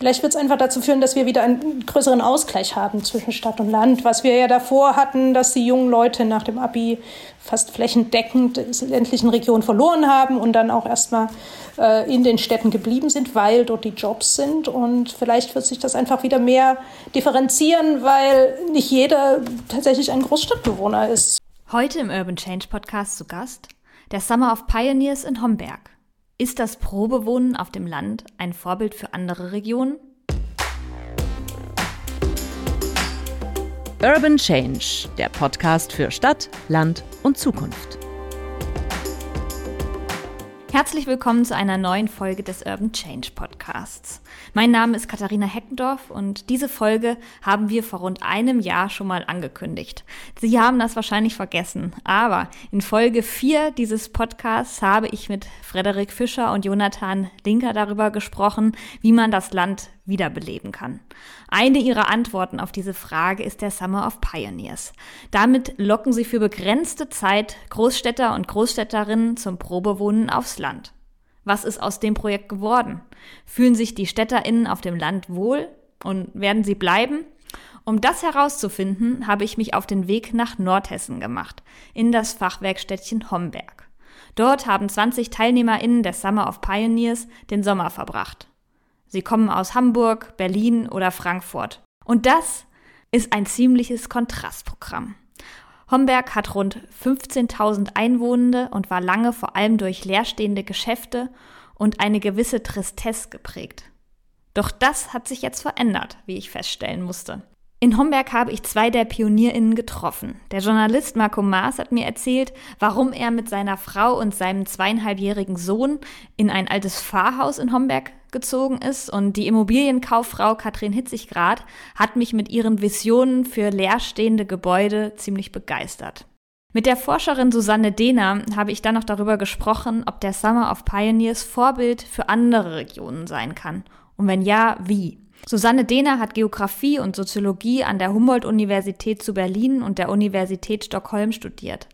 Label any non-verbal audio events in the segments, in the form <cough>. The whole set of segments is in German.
Vielleicht wird es einfach dazu führen, dass wir wieder einen größeren Ausgleich haben zwischen Stadt und Land, was wir ja davor hatten, dass die jungen Leute nach dem Abi fast flächendeckend in ländlichen Regionen verloren haben und dann auch erstmal äh, in den Städten geblieben sind, weil dort die Jobs sind. Und vielleicht wird sich das einfach wieder mehr differenzieren, weil nicht jeder tatsächlich ein Großstadtbewohner ist. Heute im Urban Change Podcast zu Gast der Summer of Pioneers in Homberg. Ist das Probewohnen auf dem Land ein Vorbild für andere Regionen? Urban Change, der Podcast für Stadt, Land und Zukunft. Herzlich willkommen zu einer neuen Folge des Urban Change Podcasts. Mein Name ist Katharina Heckendorf und diese Folge haben wir vor rund einem Jahr schon mal angekündigt. Sie haben das wahrscheinlich vergessen, aber in Folge 4 dieses Podcasts habe ich mit Frederik Fischer und Jonathan Linker darüber gesprochen, wie man das Land wiederbeleben kann. Eine ihrer Antworten auf diese Frage ist der Summer of Pioneers. Damit locken sie für begrenzte Zeit Großstädter und Großstädterinnen zum Probewohnen aufs Land. Was ist aus dem Projekt geworden? Fühlen sich die Städterinnen auf dem Land wohl und werden sie bleiben? Um das herauszufinden, habe ich mich auf den Weg nach Nordhessen gemacht, in das Fachwerkstädtchen Homberg. Dort haben 20 TeilnehmerInnen der Summer of Pioneers den Sommer verbracht. Sie kommen aus Hamburg, Berlin oder Frankfurt. Und das ist ein ziemliches Kontrastprogramm. Homberg hat rund 15.000 Einwohnende und war lange vor allem durch leerstehende Geschäfte und eine gewisse Tristesse geprägt. Doch das hat sich jetzt verändert, wie ich feststellen musste. In Homberg habe ich zwei der PionierInnen getroffen. Der Journalist Marco Maas hat mir erzählt, warum er mit seiner Frau und seinem zweieinhalbjährigen Sohn in ein altes Pfarrhaus in Homberg gezogen ist. Und die Immobilienkauffrau Katrin Hitziggrad hat mich mit ihren Visionen für leerstehende Gebäude ziemlich begeistert. Mit der Forscherin Susanne Dehner habe ich dann noch darüber gesprochen, ob der Summer of Pioneers Vorbild für andere Regionen sein kann. Und wenn ja, wie? Susanne Dehner hat Geografie und Soziologie an der Humboldt-Universität zu Berlin und der Universität Stockholm studiert.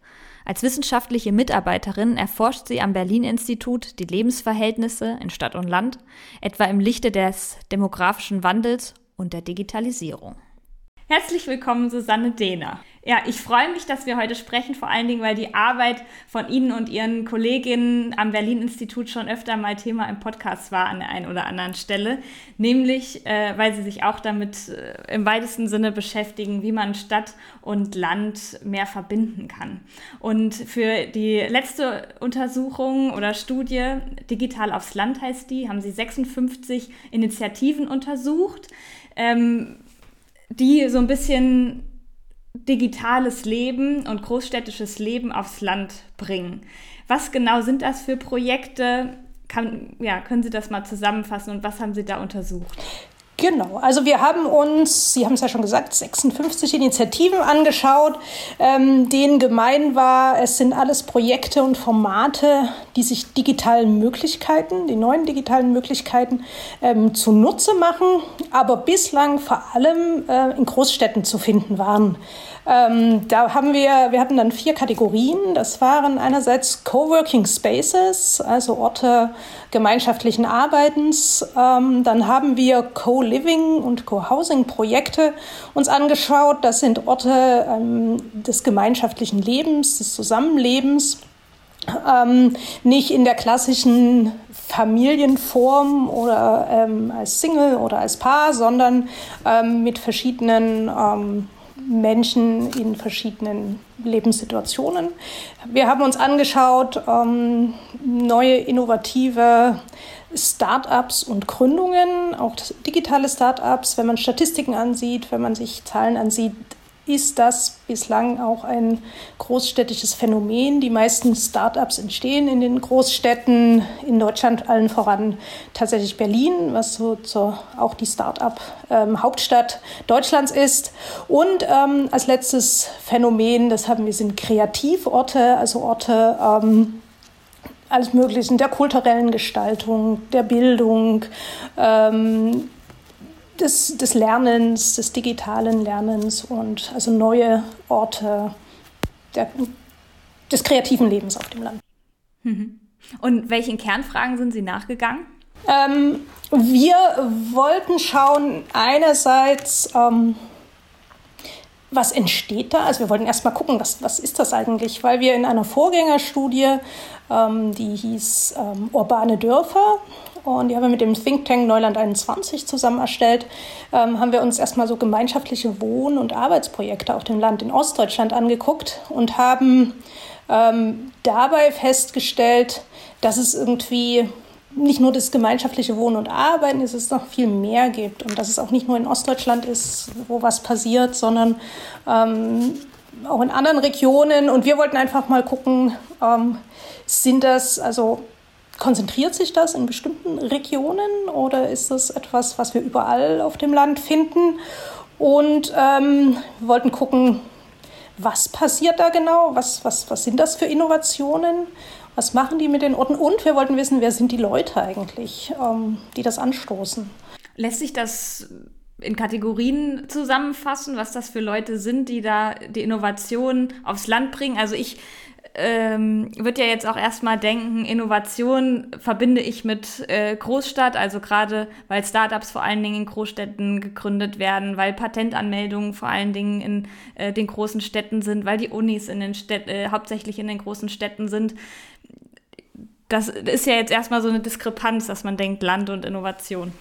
Als wissenschaftliche Mitarbeiterin erforscht sie am Berlin-Institut die Lebensverhältnisse in Stadt und Land, etwa im Lichte des demografischen Wandels und der Digitalisierung. Herzlich willkommen, Susanne Dehner. Ja, ich freue mich, dass wir heute sprechen, vor allen Dingen, weil die Arbeit von Ihnen und Ihren Kolleginnen am Berlin-Institut schon öfter mal Thema im Podcast war an der einen oder anderen Stelle. Nämlich, äh, weil Sie sich auch damit äh, im weitesten Sinne beschäftigen, wie man Stadt und Land mehr verbinden kann. Und für die letzte Untersuchung oder Studie, Digital aufs Land heißt die, haben Sie 56 Initiativen untersucht. Ähm, die so ein bisschen digitales Leben und großstädtisches Leben aufs Land bringen. Was genau sind das für Projekte? Kann, ja, können Sie das mal zusammenfassen und was haben Sie da untersucht? Genau, also wir haben uns, Sie haben es ja schon gesagt, 56 Initiativen angeschaut, ähm, denen gemein war, es sind alles Projekte und Formate, die sich digitalen Möglichkeiten, die neuen digitalen Möglichkeiten ähm, zunutze machen, aber bislang vor allem äh, in Großstädten zu finden waren. Ähm, da haben wir, wir hatten dann vier Kategorien. Das waren einerseits Coworking Spaces, also Orte gemeinschaftlichen Arbeitens. Ähm, dann haben wir Co-Living und Co-Housing Projekte uns angeschaut. Das sind Orte ähm, des gemeinschaftlichen Lebens, des Zusammenlebens. Ähm, nicht in der klassischen Familienform oder ähm, als Single oder als Paar, sondern ähm, mit verschiedenen Menschen in verschiedenen Lebenssituationen. Wir haben uns angeschaut ähm, neue innovative Startups und Gründungen, auch digitale Startups. Wenn man Statistiken ansieht, wenn man sich Zahlen ansieht, ist das bislang auch ein großstädtisches Phänomen. Die meisten Start-ups entstehen in den Großstädten, in Deutschland allen voran tatsächlich Berlin, was so zur, auch die Start-up-Hauptstadt ähm, Deutschlands ist. Und ähm, als letztes Phänomen, das haben wir, sind Kreativorte, also Orte, ähm, alles Möglichen, der kulturellen Gestaltung, der Bildung, ähm, des, des Lernens, des digitalen Lernens und also neue Orte der, des kreativen Lebens auf dem Land. Mhm. Und welchen Kernfragen sind Sie nachgegangen? Ähm, wir wollten schauen, einerseits, ähm, was entsteht da? Also wir wollten erstmal gucken, was, was ist das eigentlich? Weil wir in einer Vorgängerstudie, ähm, die hieß ähm, Urbane Dörfer, und die haben wir mit dem Think Tank Neuland 21 zusammen erstellt, ähm, haben wir uns erstmal so gemeinschaftliche Wohn- und Arbeitsprojekte auf dem Land in Ostdeutschland angeguckt und haben ähm, dabei festgestellt, dass es irgendwie nicht nur das gemeinschaftliche Wohnen und Arbeiten ist, es noch viel mehr gibt und dass es auch nicht nur in Ostdeutschland ist, wo was passiert, sondern ähm, auch in anderen Regionen. Und wir wollten einfach mal gucken, ähm, sind das, also konzentriert sich das in bestimmten Regionen oder ist das etwas, was wir überall auf dem Land finden? Und ähm, wir wollten gucken, was passiert da genau? Was, was, was sind das für Innovationen? Was machen die mit den Orten? Und wir wollten wissen, wer sind die Leute eigentlich, ähm, die das anstoßen? Lässt sich das in Kategorien zusammenfassen, was das für Leute sind, die da die Innovation aufs Land bringen? Also ich ähm, würde ja jetzt auch erstmal denken, Innovation verbinde ich mit äh, Großstadt, also gerade weil Startups vor allen Dingen in Großstädten gegründet werden, weil Patentanmeldungen vor allen Dingen in äh, den großen Städten sind, weil die Unis in den Städten, äh, hauptsächlich in den großen Städten sind. Das ist ja jetzt erstmal so eine Diskrepanz, dass man denkt Land und Innovation.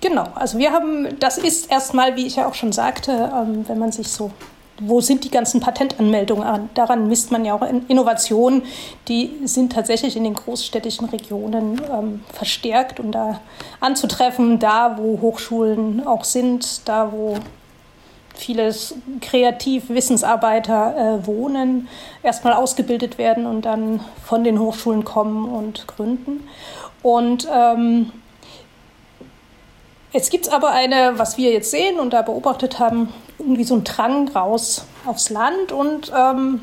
Genau, also wir haben, das ist erstmal, wie ich ja auch schon sagte, ähm, wenn man sich so wo sind die ganzen Patentanmeldungen? Daran misst man ja auch Innovationen, die sind tatsächlich in den großstädtischen Regionen ähm, verstärkt und da anzutreffen, da wo Hochschulen auch sind, da wo viele Kreativ-Wissensarbeiter äh, wohnen, erstmal ausgebildet werden und dann von den Hochschulen kommen und gründen. Und ähm, Jetzt gibt es aber eine, was wir jetzt sehen und da beobachtet haben, irgendwie so ein Drang raus aufs Land und, ähm,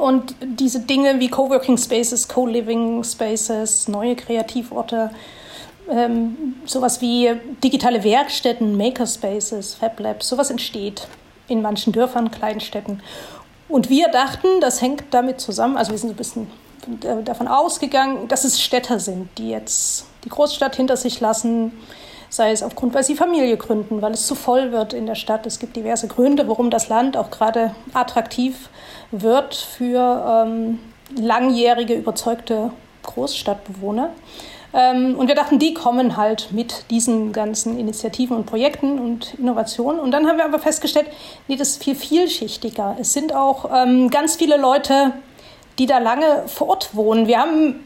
und diese Dinge wie Coworking Spaces, Co-Living Spaces, neue Kreativorte, ähm, sowas wie digitale Werkstätten, Makerspaces, Fab Labs, sowas entsteht in manchen Dörfern, Kleinstädten. Und wir dachten, das hängt damit zusammen, also wir sind ein bisschen davon ausgegangen, dass es Städter sind, die jetzt die Großstadt hinter sich lassen, sei es aufgrund, weil sie Familie gründen, weil es zu voll wird in der Stadt. Es gibt diverse Gründe, warum das Land auch gerade attraktiv wird für ähm, langjährige, überzeugte Großstadtbewohner. Ähm, und wir dachten, die kommen halt mit diesen ganzen Initiativen und Projekten und Innovationen. Und dann haben wir aber festgestellt, nee, das ist viel vielschichtiger. Es sind auch ähm, ganz viele Leute, die da lange vor Ort wohnen. Wir haben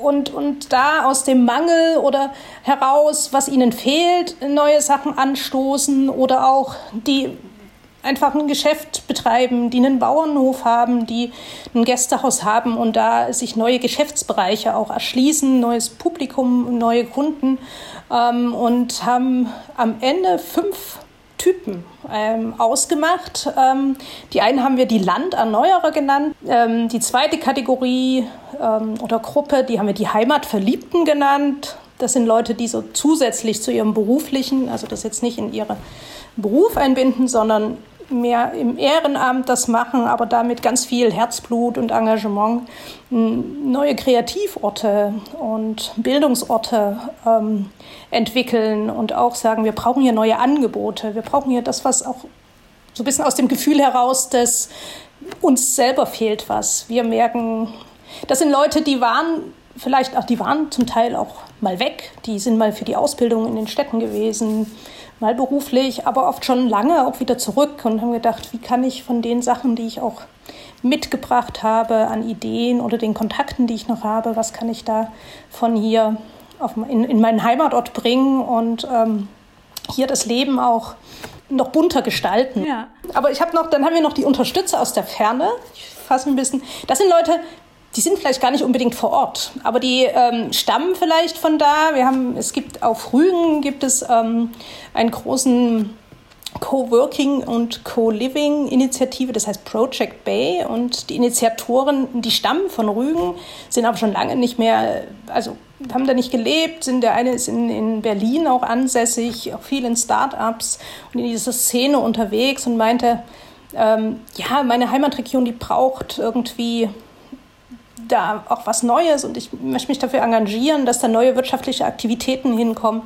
und, und da aus dem Mangel oder heraus, was ihnen fehlt, neue Sachen anstoßen oder auch die einfach ein Geschäft betreiben, die einen Bauernhof haben, die ein Gästehaus haben und da sich neue Geschäftsbereiche auch erschließen, neues Publikum, neue Kunden ähm, und haben am Ende fünf Typen ähm, ausgemacht. Ähm, die einen haben wir die Landerneuerer genannt. Ähm, die zweite Kategorie ähm, oder Gruppe, die haben wir die Heimatverliebten genannt. Das sind Leute, die so zusätzlich zu ihrem beruflichen, also das jetzt nicht in ihren Beruf einbinden, sondern mehr im Ehrenamt das machen, aber damit ganz viel Herzblut und Engagement neue Kreativorte und Bildungsorte ähm, entwickeln und auch sagen, wir brauchen hier neue Angebote, wir brauchen hier das, was auch so ein bisschen aus dem Gefühl heraus, dass uns selber fehlt was. Wir merken, das sind Leute, die waren vielleicht auch, die waren zum Teil auch mal weg, die sind mal für die Ausbildung in den Städten gewesen, mal beruflich, aber oft schon lange auch wieder zurück und haben gedacht, wie kann ich von den Sachen, die ich auch mitgebracht habe an Ideen oder den Kontakten, die ich noch habe, was kann ich da von hier auf, in, in meinen Heimatort bringen und ähm, hier das Leben auch noch bunter gestalten. Ja. Aber ich habe noch, dann haben wir noch die Unterstützer aus der Ferne. Ich fasse ein bisschen. Das sind Leute, die sind vielleicht gar nicht unbedingt vor Ort, aber die ähm, stammen vielleicht von da. Wir haben, es gibt auf Rügen gibt es ähm, einen großen Coworking und Co-Living-Initiative, das heißt Project Bay. Und die Initiatoren, die stammen von Rügen, sind aber schon lange nicht mehr, also haben da nicht gelebt. Sind, der eine ist in, in Berlin auch ansässig, auch viel in Startups und in dieser Szene unterwegs und meinte, ähm, ja, meine Heimatregion, die braucht irgendwie da auch was Neues und ich möchte mich dafür engagieren, dass da neue wirtschaftliche Aktivitäten hinkommen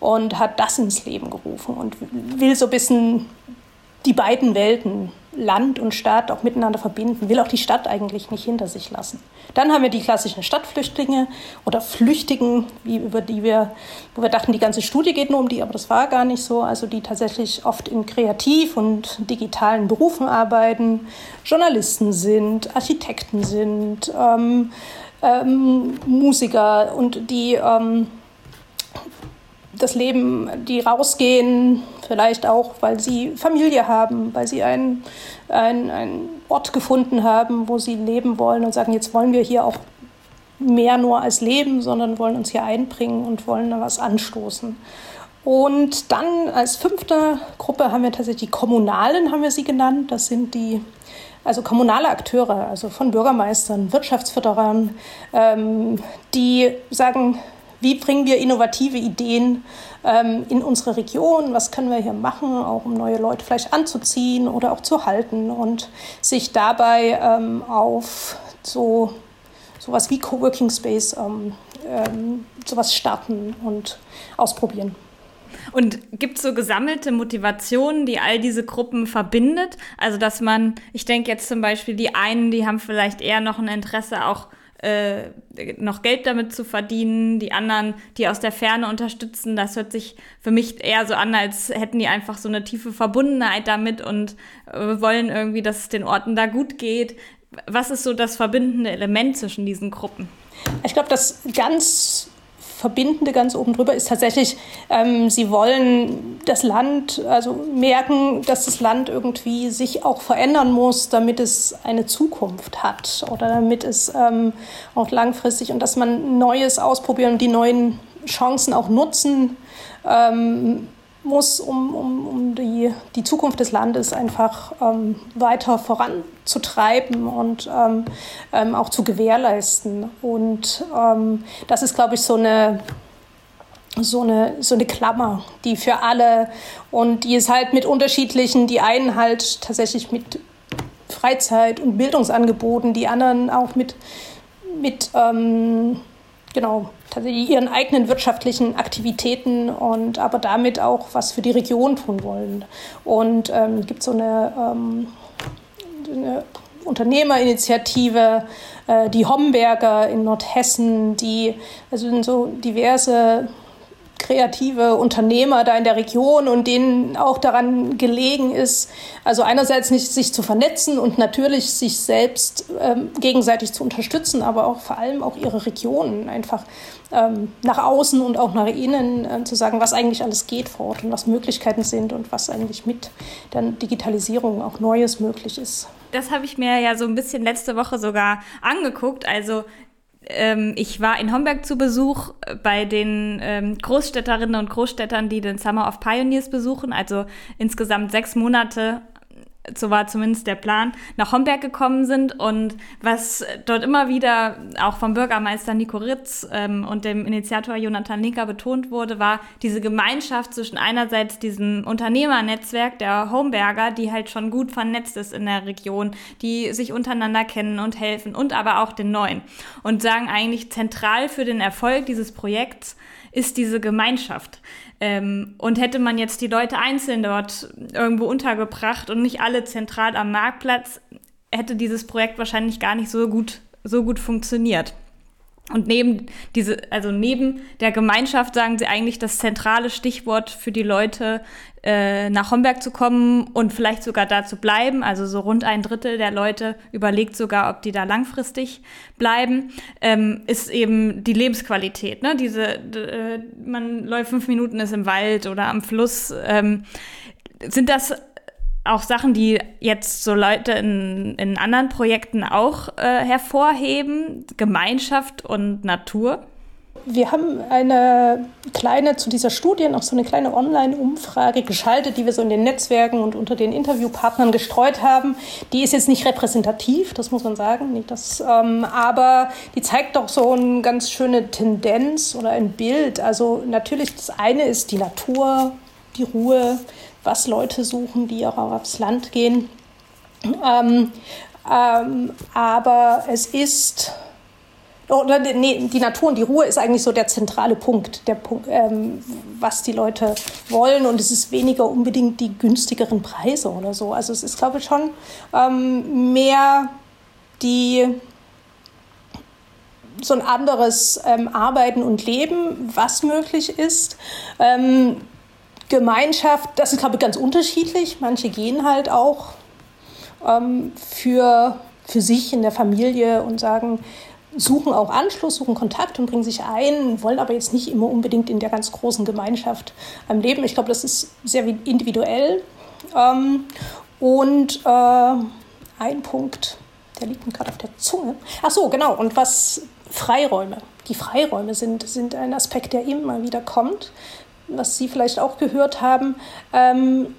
und hat das ins Leben gerufen und will so ein bisschen die beiden Welten, Land und Stadt, auch miteinander verbinden, will auch die Stadt eigentlich nicht hinter sich lassen. Dann haben wir die klassischen Stadtflüchtlinge oder Flüchtigen, wie über die wir, wo wir dachten, die ganze Studie geht nur um die, aber das war gar nicht so. Also die tatsächlich oft in kreativ und digitalen Berufen arbeiten, Journalisten sind, Architekten sind, ähm, ähm, Musiker und die ähm, das Leben, die rausgehen, vielleicht auch, weil sie Familie haben, weil sie einen, einen, einen Ort gefunden haben, wo sie leben wollen und sagen, jetzt wollen wir hier auch mehr nur als leben, sondern wollen uns hier einbringen und wollen da was anstoßen. Und dann als fünfte Gruppe haben wir tatsächlich die Kommunalen, haben wir sie genannt. Das sind die also kommunale Akteure, also von Bürgermeistern, Wirtschaftsförderern, ähm, die sagen, wie bringen wir innovative Ideen ähm, in unsere Region? Was können wir hier machen, auch um neue Leute vielleicht anzuziehen oder auch zu halten und sich dabei ähm, auf so sowas wie Coworking Space ähm, ähm, sowas starten und ausprobieren. Und gibt es so gesammelte Motivationen, die all diese Gruppen verbindet? Also, dass man, ich denke jetzt zum Beispiel, die einen, die haben vielleicht eher noch ein Interesse, auch äh, noch Geld damit zu verdienen, die anderen, die aus der Ferne unterstützen. Das hört sich für mich eher so an, als hätten die einfach so eine tiefe Verbundenheit damit und äh, wollen irgendwie, dass es den Orten da gut geht. Was ist so das verbindende Element zwischen diesen Gruppen? Ich glaube, das ganz Verbindende ganz oben drüber ist tatsächlich, ähm, sie wollen das Land, also merken, dass das Land irgendwie sich auch verändern muss, damit es eine Zukunft hat oder damit es ähm, auch langfristig und dass man Neues ausprobieren und die neuen Chancen auch nutzen. Ähm, muss, um, um, um die, die Zukunft des Landes einfach ähm, weiter voranzutreiben und ähm, ähm, auch zu gewährleisten. Und ähm, das ist, glaube ich, so eine, so eine, so eine Klammer, die für alle und die ist halt mit unterschiedlichen, die einen halt tatsächlich mit Freizeit- und Bildungsangeboten, die anderen auch mit, mit ähm, genau, tatsächlich ihren eigenen wirtschaftlichen Aktivitäten und aber damit auch was für die Region tun wollen. Und ähm, gibt so eine, ähm, eine Unternehmerinitiative, äh, die Homberger in Nordhessen, die also sind so diverse kreative Unternehmer da in der Region und denen auch daran gelegen ist, also einerseits nicht sich zu vernetzen und natürlich sich selbst ähm, gegenseitig zu unterstützen, aber auch vor allem auch ihre Regionen einfach ähm, nach außen und auch nach innen äh, zu sagen, was eigentlich alles geht vor Ort und was Möglichkeiten sind und was eigentlich mit der Digitalisierung auch Neues möglich ist. Das habe ich mir ja so ein bisschen letzte Woche sogar angeguckt. Also ähm, ich war in Homberg zu Besuch bei den ähm, Großstädterinnen und Großstädtern, die den Summer of Pioneers besuchen. Also insgesamt sechs Monate so war zumindest der Plan, nach Homberg gekommen sind. Und was dort immer wieder auch vom Bürgermeister Nico Ritz ähm, und dem Initiator Jonathan Linker betont wurde, war diese Gemeinschaft zwischen einerseits diesem Unternehmernetzwerk der Homberger, die halt schon gut vernetzt ist in der Region, die sich untereinander kennen und helfen und aber auch den Neuen. Und sagen eigentlich zentral für den Erfolg dieses Projekts ist diese Gemeinschaft. Ähm, und hätte man jetzt die Leute einzeln dort irgendwo untergebracht und nicht alle zentral am Marktplatz, hätte dieses Projekt wahrscheinlich gar nicht so gut, so gut funktioniert. Und neben diese, also neben der Gemeinschaft sagen sie eigentlich das zentrale Stichwort für die Leute, äh, nach Homberg zu kommen und vielleicht sogar da zu bleiben. Also so rund ein Drittel der Leute überlegt sogar, ob die da langfristig bleiben, ähm, ist eben die Lebensqualität. Ne? Diese, äh, man läuft fünf Minuten ist im Wald oder am Fluss. Ähm, sind das auch Sachen, die jetzt so Leute in, in anderen Projekten auch äh, hervorheben, Gemeinschaft und Natur? Wir haben eine kleine, zu dieser Studie noch so eine kleine Online-Umfrage geschaltet, die wir so in den Netzwerken und unter den Interviewpartnern gestreut haben. Die ist jetzt nicht repräsentativ, das muss man sagen. Das, ähm, aber die zeigt doch so eine ganz schöne Tendenz oder ein Bild. Also natürlich, das eine ist die Natur, die Ruhe, was Leute suchen, die auch aufs Land gehen. Ähm, ähm, aber es ist oder nee, die Natur und die Ruhe ist eigentlich so der zentrale Punkt, der Punkt, ähm, was die Leute wollen. Und es ist weniger unbedingt die günstigeren Preise oder so. Also es ist, glaube ich, schon ähm, mehr die so ein anderes ähm, Arbeiten und Leben, was möglich ist. Gemeinschaft, das ist, glaube ich, ganz unterschiedlich. Manche gehen halt auch ähm, für, für sich in der Familie und sagen, suchen auch Anschluss, suchen Kontakt und bringen sich ein, wollen aber jetzt nicht immer unbedingt in der ganz großen Gemeinschaft am Leben. Ich glaube, das ist sehr individuell. Ähm, und äh, ein Punkt, der liegt mir gerade auf der Zunge. Ach so, genau. Und was Freiräume. Die Freiräume sind, sind ein Aspekt, der immer wieder kommt, was Sie vielleicht auch gehört haben. Ähm,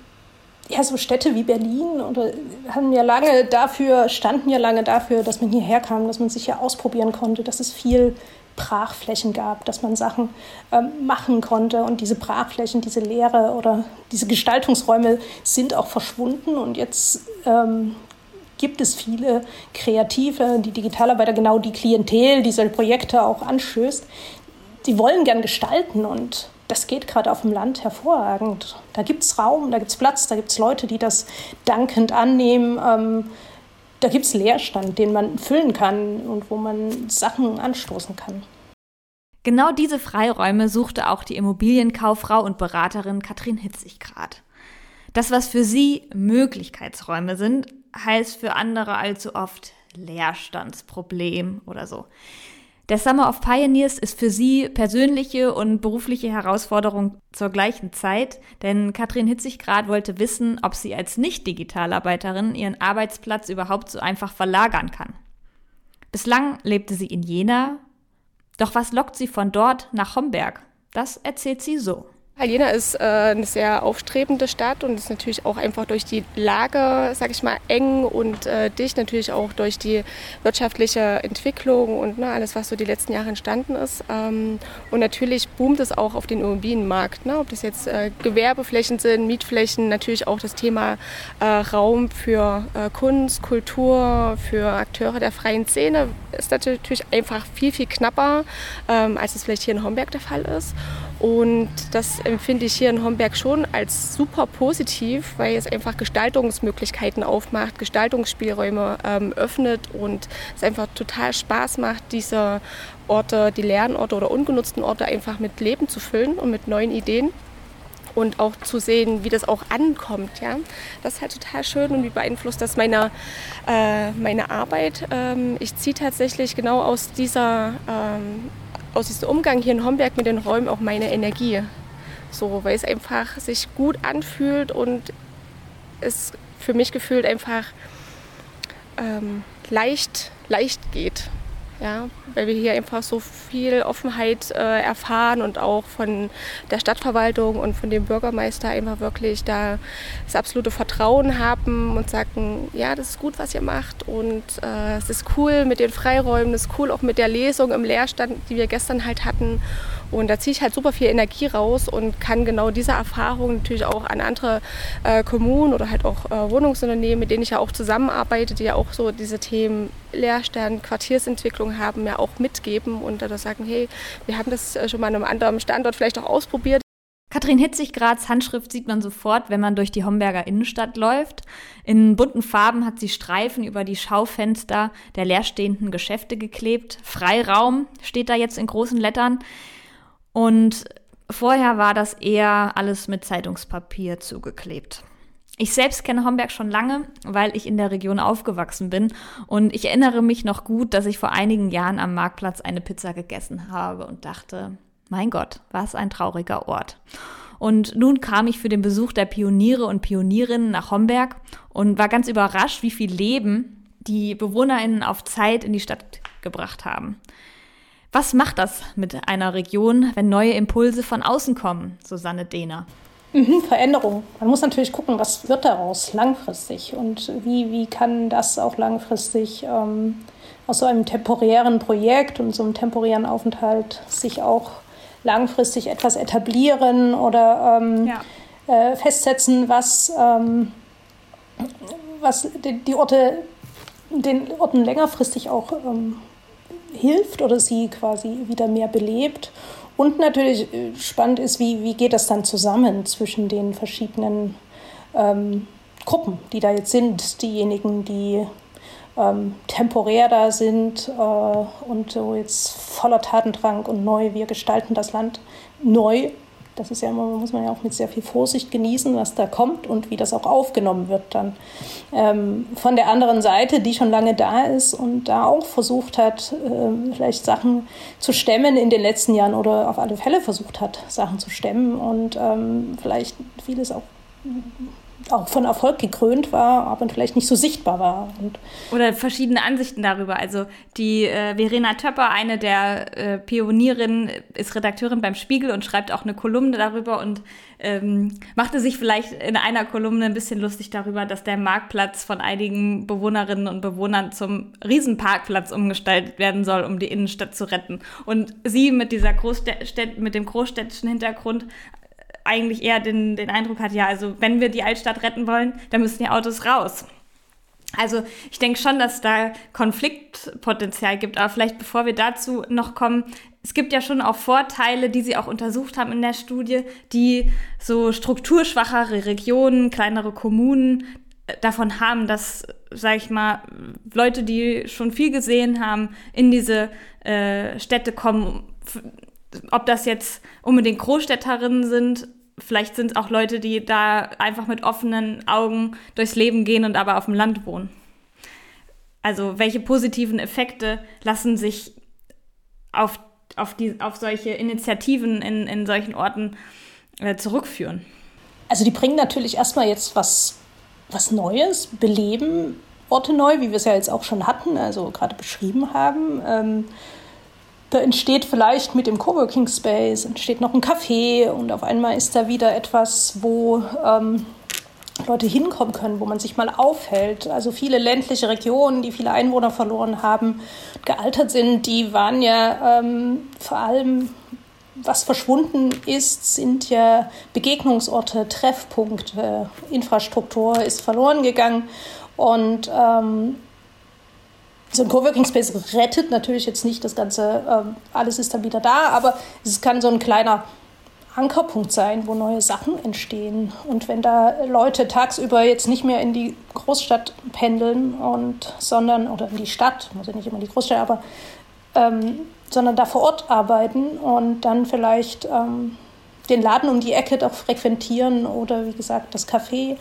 ja, so Städte wie Berlin oder haben ja lange dafür, standen ja lange dafür, dass man hierher kam, dass man sich ja ausprobieren konnte, dass es viel Brachflächen gab, dass man Sachen ähm, machen konnte. Und diese Brachflächen, diese Leere oder diese Gestaltungsräume sind auch verschwunden. Und jetzt ähm, gibt es viele Kreative, die Digitalarbeiter, genau die Klientel, die solche Projekte auch anstößt. Die wollen gern gestalten und das geht gerade auf dem Land hervorragend. Da gibt es Raum, da gibt es Platz, da gibt es Leute, die das dankend annehmen. Ähm, da gibt es Leerstand, den man füllen kann und wo man Sachen anstoßen kann. Genau diese Freiräume suchte auch die Immobilienkauffrau und Beraterin Katrin Hitziggrad. Das, was für sie Möglichkeitsräume sind, heißt für andere allzu oft Leerstandsproblem oder so. Der Summer of Pioneers ist für sie persönliche und berufliche Herausforderung zur gleichen Zeit, denn Katrin Hitziggrad wollte wissen, ob sie als Nicht-Digitalarbeiterin ihren Arbeitsplatz überhaupt so einfach verlagern kann. Bislang lebte sie in Jena, doch was lockt sie von dort nach Homberg? Das erzählt sie so. Jena ist äh, eine sehr aufstrebende Stadt und ist natürlich auch einfach durch die Lage, sag ich mal, eng und äh, dicht, natürlich auch durch die wirtschaftliche Entwicklung und ne, alles, was so die letzten Jahre entstanden ist. Ähm, und natürlich boomt es auch auf den Immobilienmarkt, ne? ob das jetzt äh, Gewerbeflächen sind, Mietflächen, natürlich auch das Thema Raum für Kunst, Kultur, für Akteure der freien Szene ist natürlich einfach viel, viel knapper, ähm, als es vielleicht hier in Homberg der Fall ist. Und das empfinde ich hier in Homberg schon als super positiv, weil es einfach Gestaltungsmöglichkeiten aufmacht, Gestaltungsspielräume ähm, öffnet und es einfach total Spaß macht, diese Orte, die leeren Orte oder ungenutzten Orte einfach mit Leben zu füllen und mit neuen Ideen und auch zu sehen, wie das auch ankommt. Ja? Das ist halt total schön und wie beeinflusst das meine, äh, meine Arbeit. Ähm, ich ziehe tatsächlich genau aus dieser ähm, aus diesem Umgang hier in Homberg mit den Räumen auch meine Energie. So, weil es einfach sich gut anfühlt und es für mich gefühlt einfach ähm, leicht, leicht geht. Ja, weil wir hier einfach so viel Offenheit äh, erfahren und auch von der Stadtverwaltung und von dem Bürgermeister einfach wirklich da das absolute Vertrauen haben und sagen, ja, das ist gut, was ihr macht und äh, es ist cool mit den Freiräumen, es ist cool auch mit der Lesung im Leerstand, die wir gestern halt hatten und da ziehe ich halt super viel Energie raus und kann genau diese Erfahrung natürlich auch an andere äh, Kommunen oder halt auch äh, Wohnungsunternehmen, mit denen ich ja auch zusammenarbeite, die ja auch so diese Themen Leerstand, Quartiersentwicklung haben, ja auch mitgeben und da sagen, hey, wir haben das äh, schon mal an einem anderen Standort vielleicht auch ausprobiert. Katrin Hitzigrads Handschrift sieht man sofort, wenn man durch die Homberger Innenstadt läuft. In bunten Farben hat sie Streifen über die Schaufenster der leerstehenden Geschäfte geklebt. Freiraum steht da jetzt in großen Lettern. Und vorher war das eher alles mit Zeitungspapier zugeklebt. Ich selbst kenne Homberg schon lange, weil ich in der Region aufgewachsen bin und ich erinnere mich noch gut, dass ich vor einigen Jahren am Marktplatz eine Pizza gegessen habe und dachte, mein Gott, was ein trauriger Ort. Und nun kam ich für den Besuch der Pioniere und Pionierinnen nach Homberg und war ganz überrascht, wie viel Leben die Bewohnerinnen auf Zeit in die Stadt gebracht haben. Was macht das mit einer Region, wenn neue Impulse von außen kommen, Susanne Dehner? Mhm, Veränderung. Man muss natürlich gucken, was wird daraus langfristig und wie, wie kann das auch langfristig ähm, aus so einem temporären Projekt und so einem temporären Aufenthalt sich auch langfristig etwas etablieren oder ähm, ja. äh, festsetzen, was, ähm, was die, die, Orte den Orten längerfristig auch ähm, hilft oder sie quasi wieder mehr belebt. Und natürlich äh, spannend ist, wie, wie geht das dann zusammen zwischen den verschiedenen ähm, Gruppen, die da jetzt sind. Diejenigen, die ähm, temporär da sind äh, und so jetzt voller Tatendrang und neu, wir gestalten das Land neu das ist ja immer, muss man ja auch mit sehr viel Vorsicht genießen, was da kommt und wie das auch aufgenommen wird dann. Ähm, von der anderen Seite, die schon lange da ist und da auch versucht hat, äh, vielleicht Sachen zu stemmen in den letzten Jahren oder auf alle Fälle versucht hat, Sachen zu stemmen und ähm, vielleicht vieles auch auch von Erfolg gekrönt war, aber vielleicht nicht so sichtbar war. Und Oder verschiedene Ansichten darüber. Also die äh, Verena Töpper, eine der äh, Pionierinnen, ist Redakteurin beim Spiegel und schreibt auch eine Kolumne darüber und ähm, machte sich vielleicht in einer Kolumne ein bisschen lustig darüber, dass der Marktplatz von einigen Bewohnerinnen und Bewohnern zum Riesenparkplatz umgestaltet werden soll, um die Innenstadt zu retten. Und sie mit dieser Großstädt mit dem großstädtischen Hintergrund eigentlich eher den, den Eindruck hat, ja, also wenn wir die Altstadt retten wollen, dann müssen die Autos raus. Also ich denke schon, dass da Konfliktpotenzial gibt, aber vielleicht bevor wir dazu noch kommen, es gibt ja schon auch Vorteile, die Sie auch untersucht haben in der Studie, die so strukturschwachere Regionen, kleinere Kommunen äh, davon haben, dass, sag ich mal, Leute, die schon viel gesehen haben, in diese äh, Städte kommen. Ob das jetzt unbedingt Großstädterinnen sind vielleicht sind es auch Leute, die da einfach mit offenen Augen durchs Leben gehen und aber auf dem Land wohnen. Also welche positiven Effekte lassen sich auf, auf, die, auf solche Initiativen in, in solchen Orten äh, zurückführen? Also die bringen natürlich erstmal jetzt was, was Neues, beleben Orte neu, wie wir es ja jetzt auch schon hatten, also gerade beschrieben haben. Ähm, da entsteht vielleicht mit dem Coworking Space, entsteht noch ein Café und auf einmal ist da wieder etwas, wo ähm, Leute hinkommen können, wo man sich mal aufhält. Also viele ländliche Regionen, die viele Einwohner verloren haben, gealtert sind, die waren ja ähm, vor allem, was verschwunden ist, sind ja Begegnungsorte, Treffpunkte, Infrastruktur ist verloren gegangen und ähm, so ein Coworking Space rettet natürlich jetzt nicht das Ganze, ähm, alles ist dann wieder da, aber es kann so ein kleiner Ankerpunkt sein, wo neue Sachen entstehen. Und wenn da Leute tagsüber jetzt nicht mehr in die Großstadt pendeln und sondern oder in die Stadt, ja nicht immer in die Großstadt, aber ähm, sondern da vor Ort arbeiten und dann vielleicht ähm, den Laden um die Ecke doch frequentieren oder wie gesagt das Café,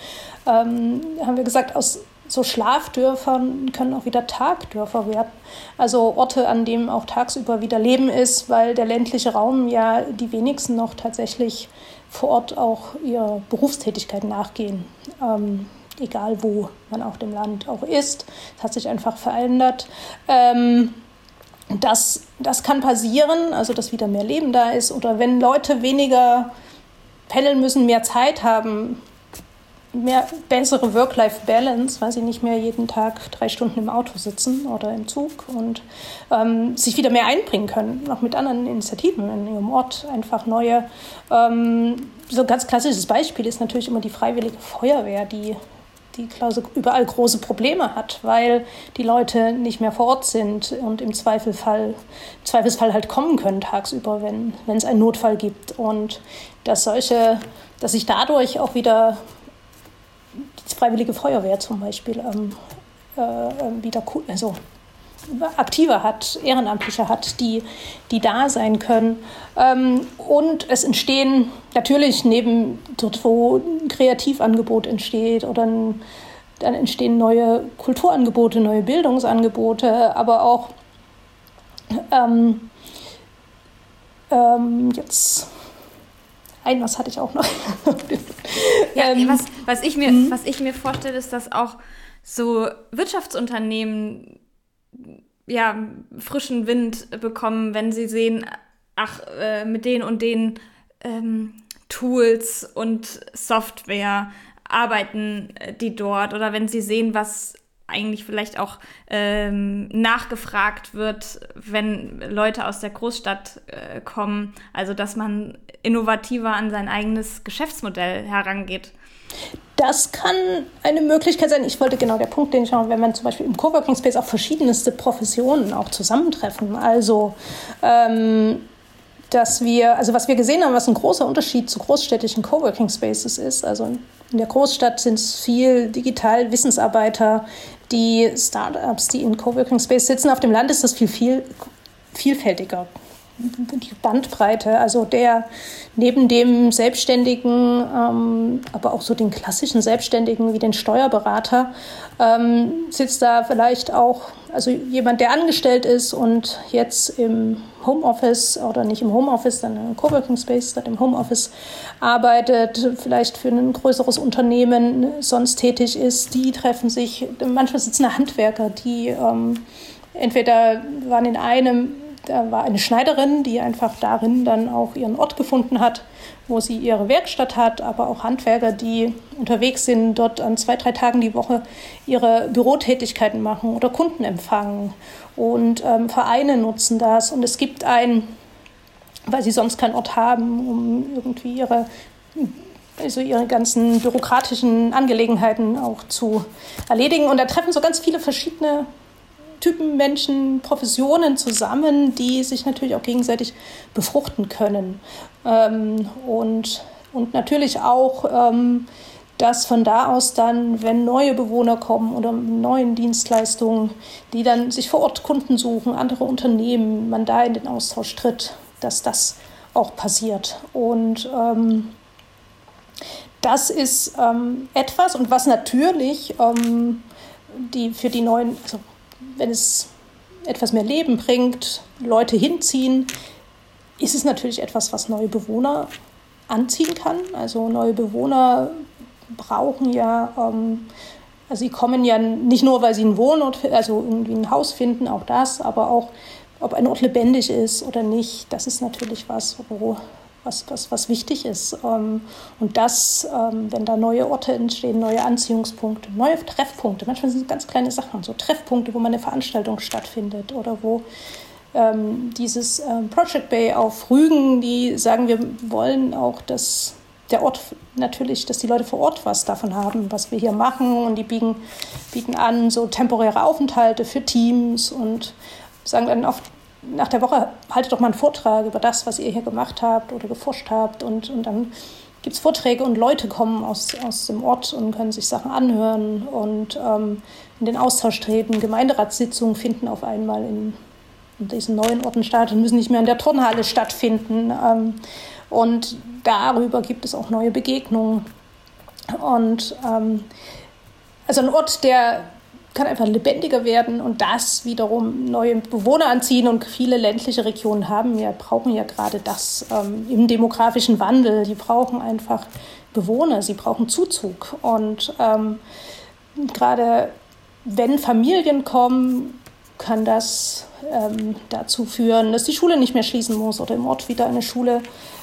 ähm, haben wir gesagt, aus so Schlafdörfern können auch wieder Tagdörfer werden. Also Orte, an denen auch tagsüber wieder Leben ist, weil der ländliche Raum ja die wenigsten noch tatsächlich vor Ort auch ihrer Berufstätigkeit nachgehen. Ähm, egal wo man auf dem Land auch ist. Es hat sich einfach verändert. Ähm, das, das kann passieren, also dass wieder mehr Leben da ist oder wenn Leute weniger pendeln müssen, mehr Zeit haben, mehr bessere Work-Life-Balance, weil sie nicht mehr jeden Tag drei Stunden im Auto sitzen oder im Zug und ähm, sich wieder mehr einbringen können, auch mit anderen Initiativen in ihrem Ort, einfach neue. Ähm, so ein ganz klassisches Beispiel ist natürlich immer die Freiwillige Feuerwehr, die die überall große Probleme hat, weil die Leute nicht mehr vor Ort sind und im Zweifelsfall, im Zweifelsfall halt kommen können tagsüber, wenn, wenn es einen Notfall gibt. Und dass solche, dass sich dadurch auch wieder Freiwillige Feuerwehr zum Beispiel ähm, äh, ähm, wieder also aktiver hat, Ehrenamtliche hat, die, die da sein können. Ähm, und es entstehen natürlich neben dort, wo ein Kreativangebot entsteht oder ein, dann entstehen neue Kulturangebote, neue Bildungsangebote, aber auch ähm, ähm, jetzt ein, was hatte ich auch noch? <laughs> ja, ähm, was, was, ich mir, mhm. was ich mir vorstelle, ist, dass auch so Wirtschaftsunternehmen ja, frischen Wind bekommen, wenn sie sehen, ach, äh, mit den und den ähm, Tools und Software arbeiten äh, die dort oder wenn sie sehen, was eigentlich vielleicht auch ähm, nachgefragt wird, wenn Leute aus der Großstadt äh, kommen. Also dass man innovativer an sein eigenes Geschäftsmodell herangeht. Das kann eine Möglichkeit sein. Ich wollte genau der Punkt, den ich habe, wenn man zum Beispiel im Coworking Space auch verschiedenste Professionen auch zusammentreffen. Also ähm, dass wir, also was wir gesehen haben, was ein großer Unterschied zu großstädtischen Coworking Spaces ist. Also in der Großstadt sind es viel digital Wissensarbeiter, die Startups, die in Coworking Space sitzen. Auf dem Land ist das viel, viel vielfältiger die Bandbreite, also der neben dem Selbstständigen, ähm, aber auch so den klassischen Selbstständigen wie den Steuerberater, ähm, sitzt da vielleicht auch, also jemand, der angestellt ist und jetzt im Homeoffice oder nicht im Homeoffice, dann im Coworking Space, dann im Homeoffice arbeitet, vielleicht für ein größeres Unternehmen sonst tätig ist, die treffen sich, manchmal sitzen Handwerker, die ähm, entweder waren in einem da war eine Schneiderin, die einfach darin dann auch ihren Ort gefunden hat, wo sie ihre Werkstatt hat, aber auch Handwerker, die unterwegs sind, dort an zwei, drei Tagen die Woche ihre Bürotätigkeiten machen oder Kunden empfangen. Und ähm, Vereine nutzen das. Und es gibt ein, weil sie sonst keinen Ort haben, um irgendwie ihre also ihre ganzen bürokratischen Angelegenheiten auch zu erledigen. Und da treffen so ganz viele verschiedene Typen Menschen, Professionen zusammen, die sich natürlich auch gegenseitig befruchten können. Ähm, und, und natürlich auch, ähm, dass von da aus dann, wenn neue Bewohner kommen oder neuen Dienstleistungen, die dann sich vor Ort Kunden suchen, andere Unternehmen, man da in den Austausch tritt, dass das auch passiert. Und ähm, das ist ähm, etwas und was natürlich ähm, die für die neuen, also wenn es etwas mehr Leben bringt, Leute hinziehen, ist es natürlich etwas, was neue Bewohner anziehen kann. Also neue Bewohner brauchen ja, ähm, also sie kommen ja nicht nur, weil sie einen Wohnort, also irgendwie ein Haus finden, auch das, aber auch, ob ein Ort lebendig ist oder nicht, das ist natürlich was, wo was, was, was wichtig ist. Ähm, und das, ähm, wenn da neue Orte entstehen, neue Anziehungspunkte, neue Treffpunkte, manchmal sind es ganz kleine Sachen, so Treffpunkte, wo mal eine Veranstaltung stattfindet oder wo ähm, dieses Project Bay auf Rügen, die sagen, wir wollen auch, dass der Ort natürlich, dass die Leute vor Ort was davon haben, was wir hier machen. Und die bieten, bieten an so temporäre Aufenthalte für Teams und sagen dann oft, nach der Woche haltet doch mal einen Vortrag über das, was ihr hier gemacht habt oder geforscht habt. Und, und dann gibt es Vorträge und Leute kommen aus, aus dem Ort und können sich Sachen anhören und ähm, in den Austausch treten. Gemeinderatssitzungen finden auf einmal in, in diesen neuen Orten statt und müssen nicht mehr in der Turnhalle stattfinden. Ähm, und darüber gibt es auch neue Begegnungen. Und ähm, also ein Ort, der kann einfach lebendiger werden und das wiederum neue Bewohner anziehen. Und viele ländliche Regionen haben ja, brauchen ja gerade das ähm, im demografischen Wandel. Die brauchen einfach Bewohner, sie brauchen Zuzug. Und ähm, gerade wenn Familien kommen, kann das ähm, dazu führen, dass die Schule nicht mehr schließen muss oder im Ort wieder eine Schule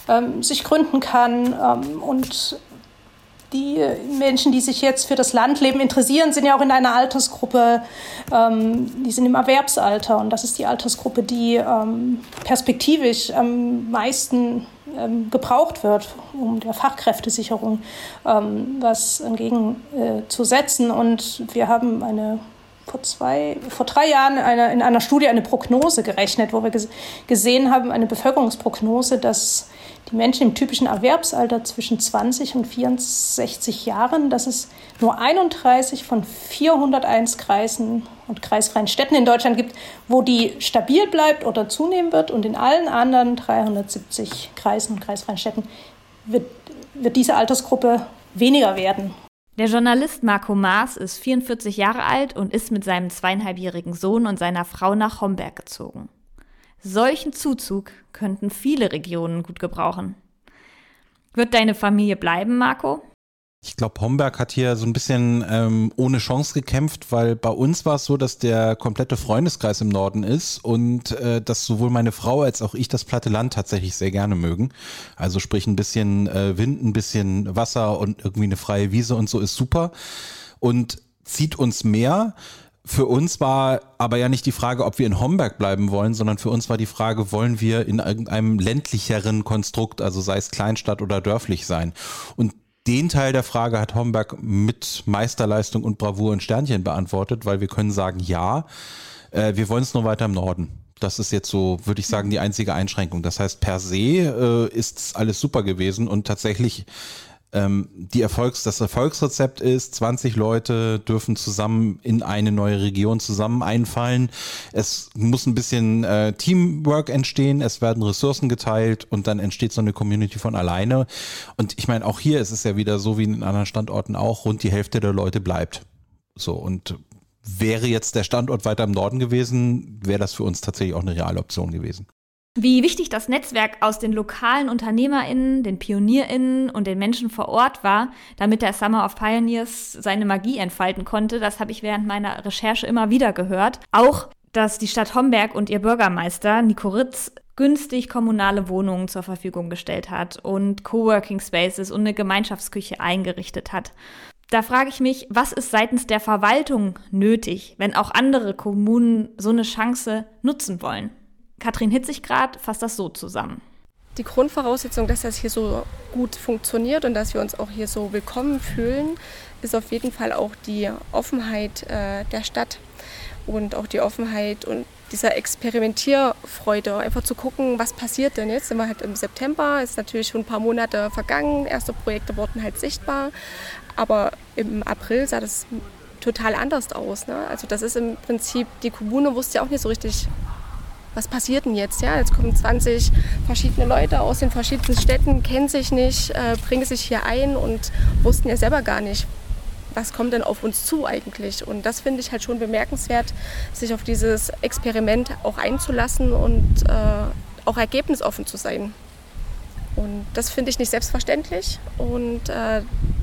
ähm, sich gründen kann. Ähm, und die Menschen, die sich jetzt für das Landleben interessieren, sind ja auch in einer Altersgruppe, ähm, die sind im Erwerbsalter und das ist die Altersgruppe, die ähm, perspektivisch am meisten ähm, gebraucht wird, um der Fachkräftesicherung ähm, was entgegenzusetzen. Äh, und wir haben eine vor zwei, vor drei Jahren eine, in einer Studie eine Prognose gerechnet, wo wir gesehen haben, eine Bevölkerungsprognose, dass die Menschen im typischen Erwerbsalter zwischen 20 und 64 Jahren, dass es nur 31 von 401 Kreisen und kreisfreien Städten in Deutschland gibt, wo die stabil bleibt oder zunehmen wird und in allen anderen 370 Kreisen und kreisfreien Städten wird, wird diese Altersgruppe weniger werden. Der Journalist Marco Maas ist 44 Jahre alt und ist mit seinem zweieinhalbjährigen Sohn und seiner Frau nach Homberg gezogen. Solchen Zuzug könnten viele Regionen gut gebrauchen. Wird deine Familie bleiben, Marco? Ich glaube, Homberg hat hier so ein bisschen ähm, ohne Chance gekämpft, weil bei uns war es so, dass der komplette Freundeskreis im Norden ist und äh, dass sowohl meine Frau als auch ich das platte Land tatsächlich sehr gerne mögen. Also sprich ein bisschen äh, Wind, ein bisschen Wasser und irgendwie eine freie Wiese und so ist super. Und zieht uns mehr. Für uns war aber ja nicht die Frage, ob wir in Homberg bleiben wollen, sondern für uns war die Frage, wollen wir in irgendeinem ländlicheren Konstrukt, also sei es Kleinstadt oder dörflich sein. Und den Teil der Frage hat Homberg mit Meisterleistung und Bravour und Sternchen beantwortet, weil wir können sagen, ja, äh, wir wollen es nur weiter im Norden. Das ist jetzt so, würde ich sagen, die einzige Einschränkung. Das heißt, per se äh, ist alles super gewesen und tatsächlich ähm, die Erfolgs, das Erfolgsrezept ist, 20 Leute dürfen zusammen in eine neue Region zusammen einfallen. Es muss ein bisschen äh, Teamwork entstehen, es werden Ressourcen geteilt und dann entsteht so eine Community von alleine. Und ich meine, auch hier ist es ja wieder so wie in anderen Standorten auch, rund die Hälfte der Leute bleibt. So, und wäre jetzt der Standort weiter im Norden gewesen, wäre das für uns tatsächlich auch eine reale Option gewesen. Wie wichtig das Netzwerk aus den lokalen UnternehmerInnen, den PionierInnen und den Menschen vor Ort war, damit der Summer of Pioneers seine Magie entfalten konnte, das habe ich während meiner Recherche immer wieder gehört. Auch, dass die Stadt Homberg und ihr Bürgermeister Nico Ritz günstig kommunale Wohnungen zur Verfügung gestellt hat und Coworking Spaces und eine Gemeinschaftsküche eingerichtet hat. Da frage ich mich, was ist seitens der Verwaltung nötig, wenn auch andere Kommunen so eine Chance nutzen wollen? Katrin Hitzigrad fasst das so zusammen. Die Grundvoraussetzung, dass das hier so gut funktioniert und dass wir uns auch hier so willkommen fühlen, ist auf jeden Fall auch die Offenheit äh, der Stadt und auch die Offenheit und dieser Experimentierfreude, einfach zu gucken, was passiert denn jetzt. Sind wir halt im September, ist natürlich schon ein paar Monate vergangen, erste Projekte wurden halt sichtbar, aber im April sah das total anders aus. Ne? Also das ist im Prinzip, die Kommune wusste ja auch nicht so richtig, was passiert denn jetzt? Ja, jetzt kommen 20 verschiedene Leute aus den verschiedenen Städten, kennen sich nicht, äh, bringen sich hier ein und wussten ja selber gar nicht, was kommt denn auf uns zu eigentlich. Und das finde ich halt schon bemerkenswert, sich auf dieses Experiment auch einzulassen und äh, auch ergebnisoffen zu sein. Und das finde ich nicht selbstverständlich. Und äh,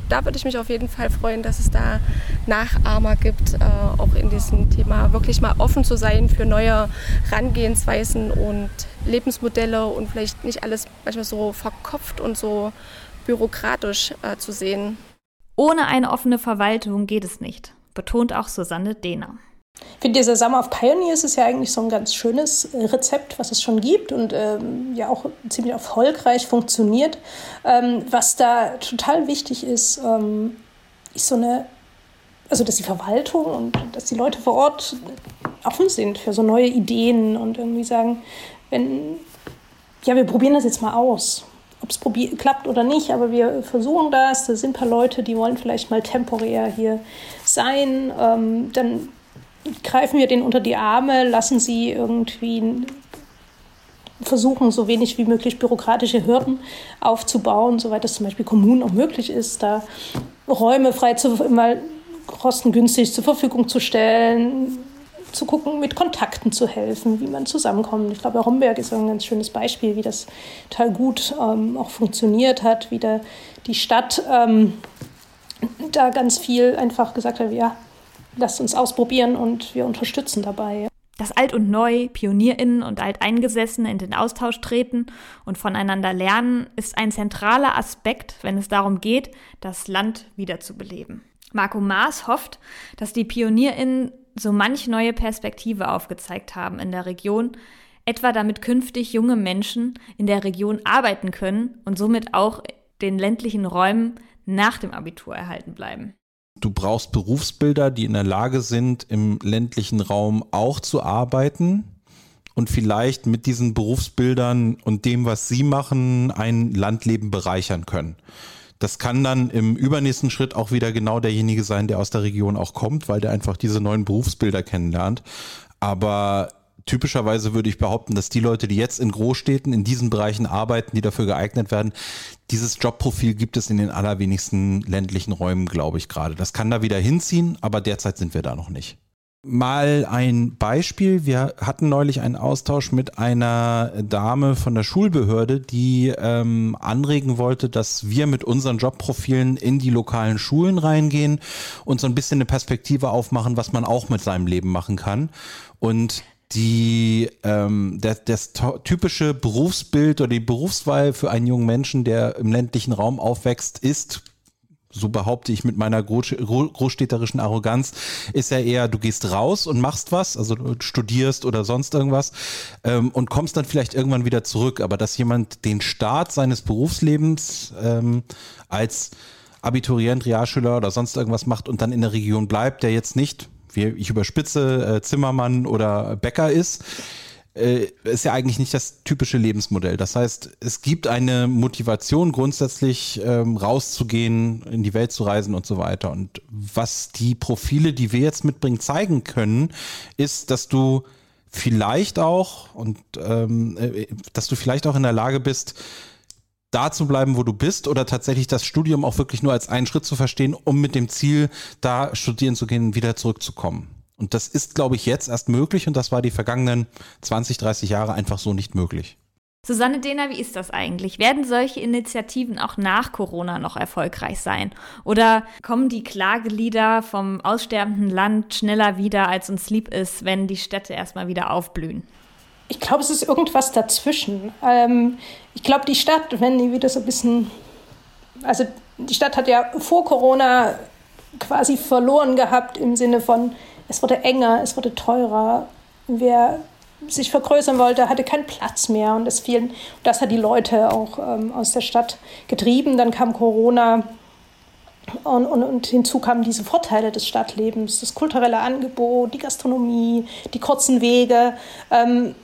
da würde ich mich auf jeden Fall freuen, dass es da Nachahmer gibt, äh, auch in diesem Thema wirklich mal offen zu sein für neue Herangehensweisen und Lebensmodelle und vielleicht nicht alles manchmal so verkopft und so bürokratisch äh, zu sehen. Ohne eine offene Verwaltung geht es nicht, betont auch Susanne Dehner. Ich finde, dieser Summer of Pioneers ist ja eigentlich so ein ganz schönes Rezept, was es schon gibt und ähm, ja auch ziemlich erfolgreich funktioniert. Ähm, was da total wichtig ist, ähm, ist so eine, also dass die Verwaltung und dass die Leute vor Ort offen sind für so neue Ideen und irgendwie sagen, wenn, ja, wir probieren das jetzt mal aus. Ob es klappt oder nicht, aber wir versuchen das. Da sind ein paar Leute, die wollen vielleicht mal temporär hier sein. Ähm, dann greifen wir denen unter die Arme, lassen sie irgendwie versuchen, so wenig wie möglich bürokratische Hürden aufzubauen, soweit es zum Beispiel Kommunen auch möglich ist, da Räume frei zu, immer kostengünstig zur Verfügung zu stellen, zu gucken, mit Kontakten zu helfen, wie man zusammenkommt. Ich glaube, Homberg ist ein ganz schönes Beispiel, wie das total gut ähm, auch funktioniert hat, wie der, die Stadt ähm, da ganz viel einfach gesagt hat, ja, lasst uns ausprobieren und wir unterstützen dabei. Dass Alt und Neu, PionierInnen und Alteingesessene in den Austausch treten und voneinander lernen, ist ein zentraler Aspekt, wenn es darum geht, das Land wiederzubeleben. Marco Maas hofft, dass die PionierInnen so manch neue Perspektive aufgezeigt haben in der Region, etwa damit künftig junge Menschen in der Region arbeiten können und somit auch den ländlichen Räumen nach dem Abitur erhalten bleiben du brauchst Berufsbilder, die in der Lage sind, im ländlichen Raum auch zu arbeiten und vielleicht mit diesen Berufsbildern und dem, was sie machen, ein Landleben bereichern können. Das kann dann im übernächsten Schritt auch wieder genau derjenige sein, der aus der Region auch kommt, weil der einfach diese neuen Berufsbilder kennenlernt. Aber typischerweise würde ich behaupten, dass die Leute, die jetzt in Großstädten in diesen Bereichen arbeiten, die dafür geeignet werden, dieses Jobprofil gibt es in den allerwenigsten ländlichen Räumen, glaube ich gerade. Das kann da wieder hinziehen, aber derzeit sind wir da noch nicht. Mal ein Beispiel. Wir hatten neulich einen Austausch mit einer Dame von der Schulbehörde, die ähm, anregen wollte, dass wir mit unseren Jobprofilen in die lokalen Schulen reingehen und so ein bisschen eine Perspektive aufmachen, was man auch mit seinem Leben machen kann. Und die ähm, das, das typische Berufsbild oder die Berufswahl für einen jungen Menschen, der im ländlichen Raum aufwächst, ist so behaupte ich mit meiner großstädterischen Arroganz, ist ja eher, du gehst raus und machst was, also studierst oder sonst irgendwas ähm, und kommst dann vielleicht irgendwann wieder zurück. Aber dass jemand den Start seines Berufslebens ähm, als Abiturient, Realschüler oder sonst irgendwas macht und dann in der Region bleibt, der jetzt nicht, ich überspitze, äh, Zimmermann oder Bäcker ist, äh, ist ja eigentlich nicht das typische Lebensmodell. Das heißt, es gibt eine Motivation grundsätzlich ähm, rauszugehen, in die Welt zu reisen und so weiter. Und was die Profile, die wir jetzt mitbringen, zeigen können, ist, dass du vielleicht auch und ähm, äh, dass du vielleicht auch in der Lage bist, da zu bleiben, wo du bist, oder tatsächlich das Studium auch wirklich nur als einen Schritt zu verstehen, um mit dem Ziel, da studieren zu gehen, wieder zurückzukommen. Und das ist, glaube ich, jetzt erst möglich und das war die vergangenen 20, 30 Jahre einfach so nicht möglich. Susanne Dehner, wie ist das eigentlich? Werden solche Initiativen auch nach Corona noch erfolgreich sein? Oder kommen die Klagelieder vom aussterbenden Land schneller wieder, als uns lieb ist, wenn die Städte erstmal wieder aufblühen? Ich glaube, es ist irgendwas dazwischen. Ähm, ich glaube, die Stadt, wenn die wieder so ein bisschen, also die Stadt hat ja vor Corona quasi verloren gehabt im Sinne von, es wurde enger, es wurde teurer. Wer sich vergrößern wollte, hatte keinen Platz mehr und es fielen, das hat die Leute auch ähm, aus der Stadt getrieben. Dann kam Corona und, und, und, hinzu kamen diese Vorteile des Stadtlebens, das kulturelle Angebot, die Gastronomie, die kurzen Wege. Ähm,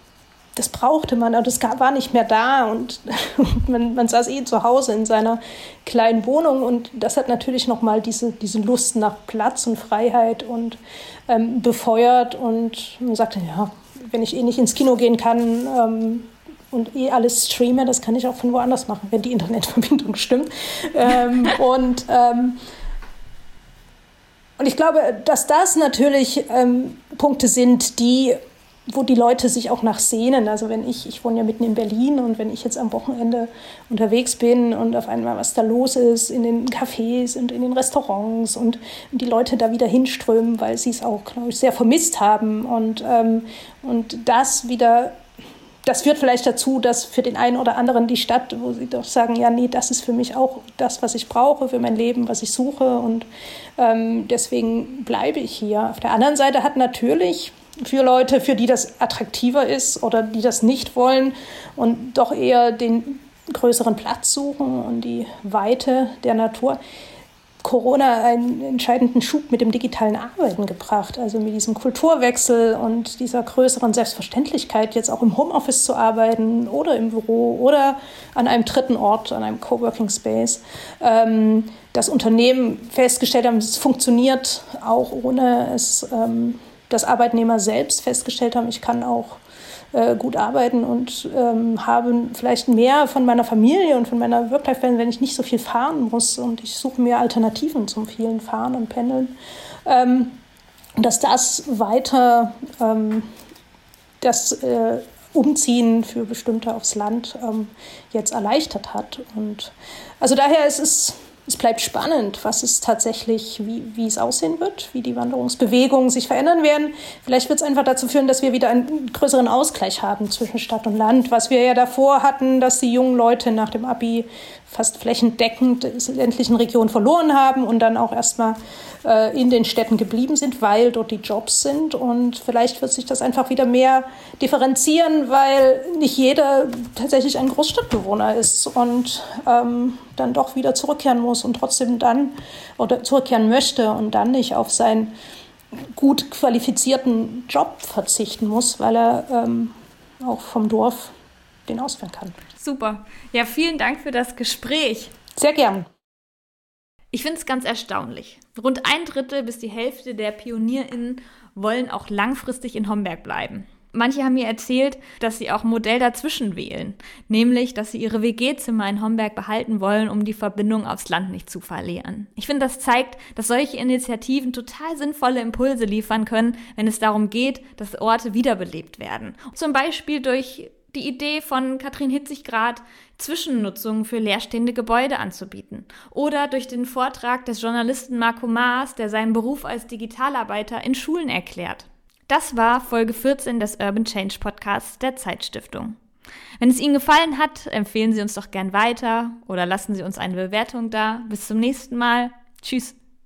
das brauchte man, aber das war nicht mehr da und <laughs> man, man, saß eh zu Hause in seiner kleinen Wohnung und das hat natürlich nochmal diese, diese Lust nach Platz und Freiheit und ähm, befeuert und man sagte, ja, wenn ich eh nicht ins Kino gehen kann ähm, und eh alles streame, das kann ich auch von woanders machen, wenn die Internetverbindung <laughs> stimmt. Ähm, und, ähm, und ich glaube, dass das natürlich ähm, Punkte sind, die wo die Leute sich auch nach sehnen. Also wenn ich, ich wohne ja mitten in Berlin und wenn ich jetzt am Wochenende unterwegs bin und auf einmal was da los ist in den Cafés und in den Restaurants und, und die Leute da wieder hinströmen, weil sie es auch, glaube ich, sehr vermisst haben und, ähm, und das wieder das führt vielleicht dazu, dass für den einen oder anderen die Stadt, wo sie doch sagen, ja, nee, das ist für mich auch das, was ich brauche für mein Leben, was ich suche und ähm, deswegen bleibe ich hier. Auf der anderen Seite hat natürlich für Leute, für die das attraktiver ist oder die das nicht wollen und doch eher den größeren Platz suchen und die Weite der Natur. Corona einen entscheidenden Schub mit dem digitalen Arbeiten gebracht, also mit diesem Kulturwechsel und dieser größeren Selbstverständlichkeit, jetzt auch im Homeoffice zu arbeiten oder im Büro oder an einem dritten Ort, an einem Coworking Space. Ähm, das Unternehmen festgestellt haben, es funktioniert auch ohne es ähm, dass Arbeitnehmer selbst festgestellt haben, ich kann auch äh, gut arbeiten und ähm, habe vielleicht mehr von meiner Familie und von meiner Work-Life-Balance, wenn ich nicht so viel fahren muss und ich suche mir Alternativen zum vielen Fahren und Pendeln. Ähm, dass das weiter ähm, das äh, Umziehen für Bestimmte aufs Land ähm, jetzt erleichtert hat. Und also daher ist es es bleibt spannend, was es tatsächlich, wie, wie es aussehen wird, wie die Wanderungsbewegungen sich verändern werden. Vielleicht wird es einfach dazu führen, dass wir wieder einen größeren Ausgleich haben zwischen Stadt und Land, was wir ja davor hatten, dass die jungen Leute nach dem Abi fast flächendeckend ländlichen Regionen verloren haben und dann auch erstmal äh, in den Städten geblieben sind, weil dort die Jobs sind. Und vielleicht wird sich das einfach wieder mehr differenzieren, weil nicht jeder tatsächlich ein Großstadtbewohner ist und ähm, dann doch wieder zurückkehren muss und trotzdem dann oder zurückkehren möchte und dann nicht auf seinen gut qualifizierten Job verzichten muss, weil er ähm, auch vom Dorf den ausführen kann. Super. Ja, vielen Dank für das Gespräch. Sehr gern. Ich finde es ganz erstaunlich. Rund ein Drittel bis die Hälfte der PionierInnen wollen auch langfristig in Homberg bleiben. Manche haben mir erzählt, dass sie auch ein Modell dazwischen wählen, nämlich, dass sie ihre WG-Zimmer in Homberg behalten wollen, um die Verbindung aufs Land nicht zu verlieren. Ich finde, das zeigt, dass solche Initiativen total sinnvolle Impulse liefern können, wenn es darum geht, dass Orte wiederbelebt werden. Zum Beispiel durch die Idee von Katrin Hitzigrad, Zwischennutzungen für leerstehende Gebäude anzubieten. Oder durch den Vortrag des Journalisten Marco Maas, der seinen Beruf als Digitalarbeiter in Schulen erklärt. Das war Folge 14 des Urban Change Podcasts der Zeitstiftung. Wenn es Ihnen gefallen hat, empfehlen Sie uns doch gern weiter oder lassen Sie uns eine Bewertung da. Bis zum nächsten Mal. Tschüss.